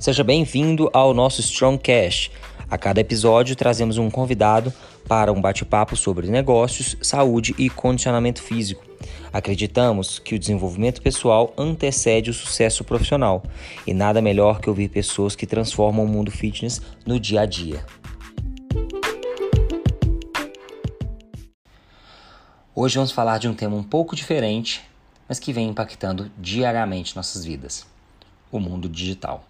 Seja bem-vindo ao nosso Strongcast. A cada episódio trazemos um convidado para um bate-papo sobre negócios, saúde e condicionamento físico. Acreditamos que o desenvolvimento pessoal antecede o sucesso profissional e nada melhor que ouvir pessoas que transformam o mundo fitness no dia a dia. Hoje vamos falar de um tema um pouco diferente, mas que vem impactando diariamente nossas vidas: o mundo digital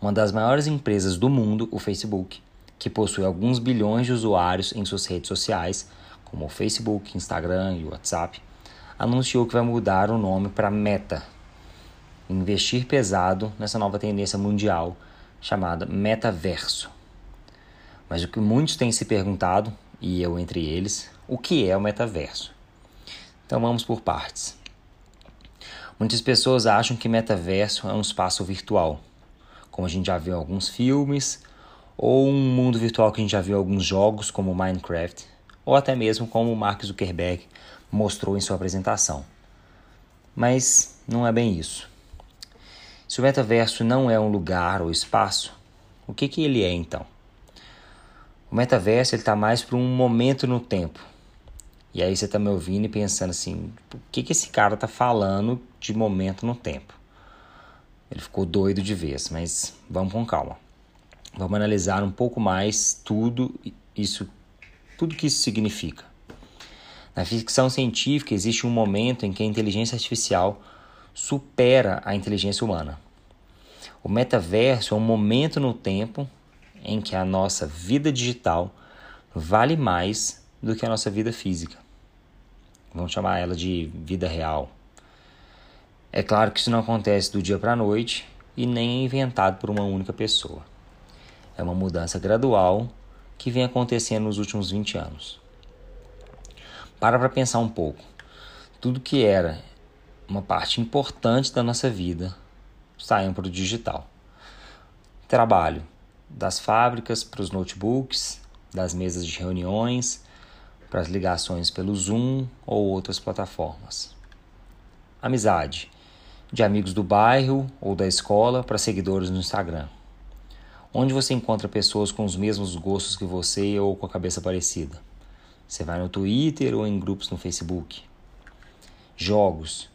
uma das maiores empresas do mundo, o Facebook, que possui alguns bilhões de usuários em suas redes sociais, como o Facebook, Instagram e WhatsApp, anunciou que vai mudar o nome para Meta. Investir pesado nessa nova tendência mundial chamada metaverso. Mas o que muitos têm se perguntado, e eu entre eles, o que é o metaverso? Então vamos por partes. Muitas pessoas acham que metaverso é um espaço virtual, como a gente já viu em alguns filmes, ou um mundo virtual que a gente já viu em alguns jogos, como Minecraft, ou até mesmo como Mark Zuckerberg mostrou em sua apresentação. Mas não é bem isso. Se o metaverso não é um lugar ou espaço, o que, que ele é então? O metaverso está mais para um momento no tempo. E aí você está me ouvindo e pensando assim, o que, que esse cara está falando de momento no tempo? Ele ficou doido de vez, mas vamos com calma. Vamos analisar um pouco mais tudo isso, tudo que isso significa. Na ficção científica existe um momento em que a inteligência artificial supera a inteligência humana. O metaverso é um momento no tempo em que a nossa vida digital vale mais do que a nossa vida física. Vamos chamar ela de vida real, é claro que isso não acontece do dia para a noite e nem é inventado por uma única pessoa. É uma mudança gradual que vem acontecendo nos últimos 20 anos. Para para pensar um pouco. Tudo que era uma parte importante da nossa vida saiu para o digital. Trabalho, das fábricas para os notebooks, das mesas de reuniões, para as ligações pelo Zoom ou outras plataformas. Amizade, de amigos do bairro ou da escola para seguidores no Instagram. Onde você encontra pessoas com os mesmos gostos que você ou com a cabeça parecida? Você vai no Twitter ou em grupos no Facebook? Jogos.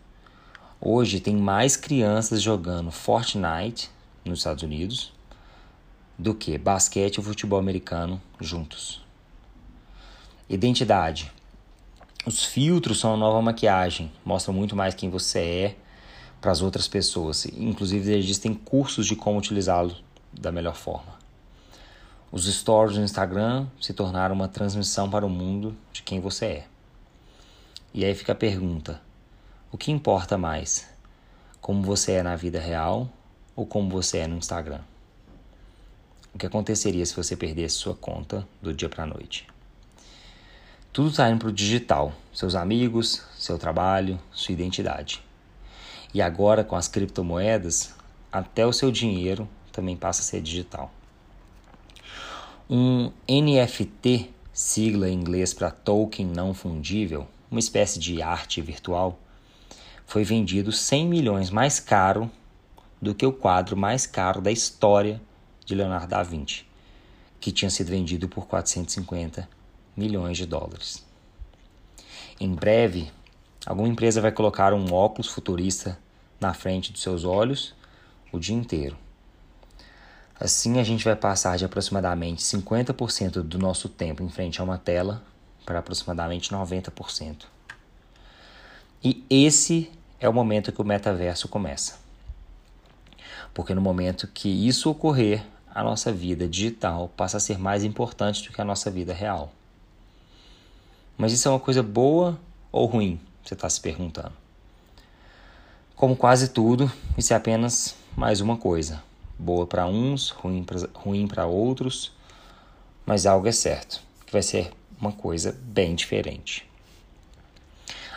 Hoje tem mais crianças jogando Fortnite nos Estados Unidos do que basquete e futebol americano juntos. Identidade. Os filtros são a nova maquiagem, mostram muito mais quem você é para as outras pessoas. Inclusive, existem cursos de como utilizá-lo da melhor forma. Os stories no Instagram se tornaram uma transmissão para o mundo de quem você é. E aí fica a pergunta: o que importa mais? Como você é na vida real ou como você é no Instagram? O que aconteceria se você perdesse sua conta do dia para a noite? Tudo está indo para o digital: seus amigos, seu trabalho, sua identidade. E agora, com as criptomoedas, até o seu dinheiro também passa a ser digital. Um NFT, sigla em inglês para token não fundível, uma espécie de arte virtual, foi vendido 100 milhões mais caro do que o quadro mais caro da história de Leonardo da Vinci, que tinha sido vendido por 450 milhões de dólares. Em breve, Alguma empresa vai colocar um óculos futurista na frente dos seus olhos o dia inteiro. Assim, a gente vai passar de aproximadamente 50% do nosso tempo em frente a uma tela para aproximadamente 90%. E esse é o momento que o metaverso começa. Porque no momento que isso ocorrer, a nossa vida digital passa a ser mais importante do que a nossa vida real. Mas isso é uma coisa boa ou ruim? Você está se perguntando. Como quase tudo, isso é apenas mais uma coisa. Boa para uns, ruim para outros, mas algo é certo, que vai ser uma coisa bem diferente.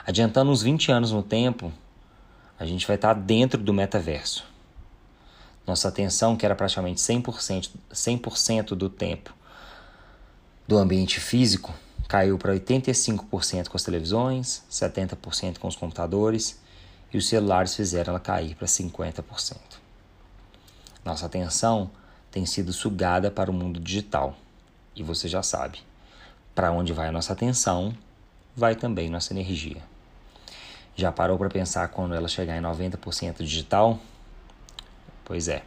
Adiantando uns 20 anos no tempo, a gente vai estar dentro do metaverso. Nossa atenção, que era praticamente 100%, 100 do tempo do ambiente físico, caiu para 85% com as televisões, 70% com os computadores e os celulares fizeram ela cair para 50%. Nossa atenção tem sido sugada para o mundo digital. E você já sabe, para onde vai a nossa atenção, vai também nossa energia. Já parou para pensar quando ela chegar em 90% digital? Pois é.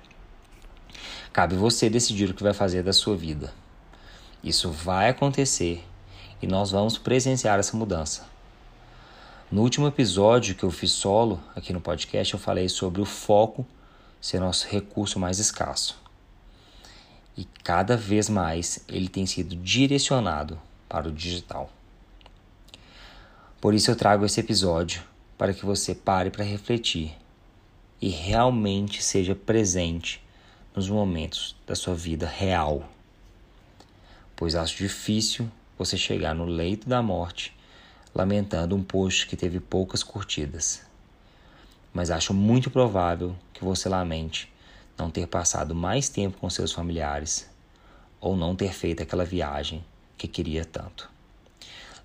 Cabe você decidir o que vai fazer da sua vida. Isso vai acontecer e nós vamos presenciar essa mudança. No último episódio que eu fiz solo aqui no podcast, eu falei sobre o foco ser nosso recurso mais escasso. E cada vez mais ele tem sido direcionado para o digital. Por isso eu trago esse episódio para que você pare para refletir e realmente seja presente nos momentos da sua vida real. Pois acho difícil você chegar no leito da morte lamentando um post que teve poucas curtidas. Mas acho muito provável que você lamente não ter passado mais tempo com seus familiares ou não ter feito aquela viagem que queria tanto.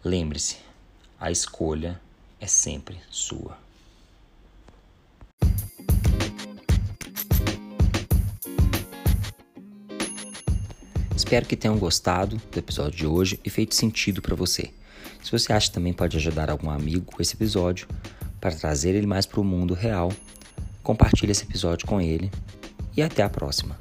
Lembre-se, a escolha é sempre sua. Espero que tenham gostado do episódio de hoje e feito sentido para você. Se você acha que também pode ajudar algum amigo com esse episódio para trazer ele mais para o mundo real, compartilhe esse episódio com ele e até a próxima.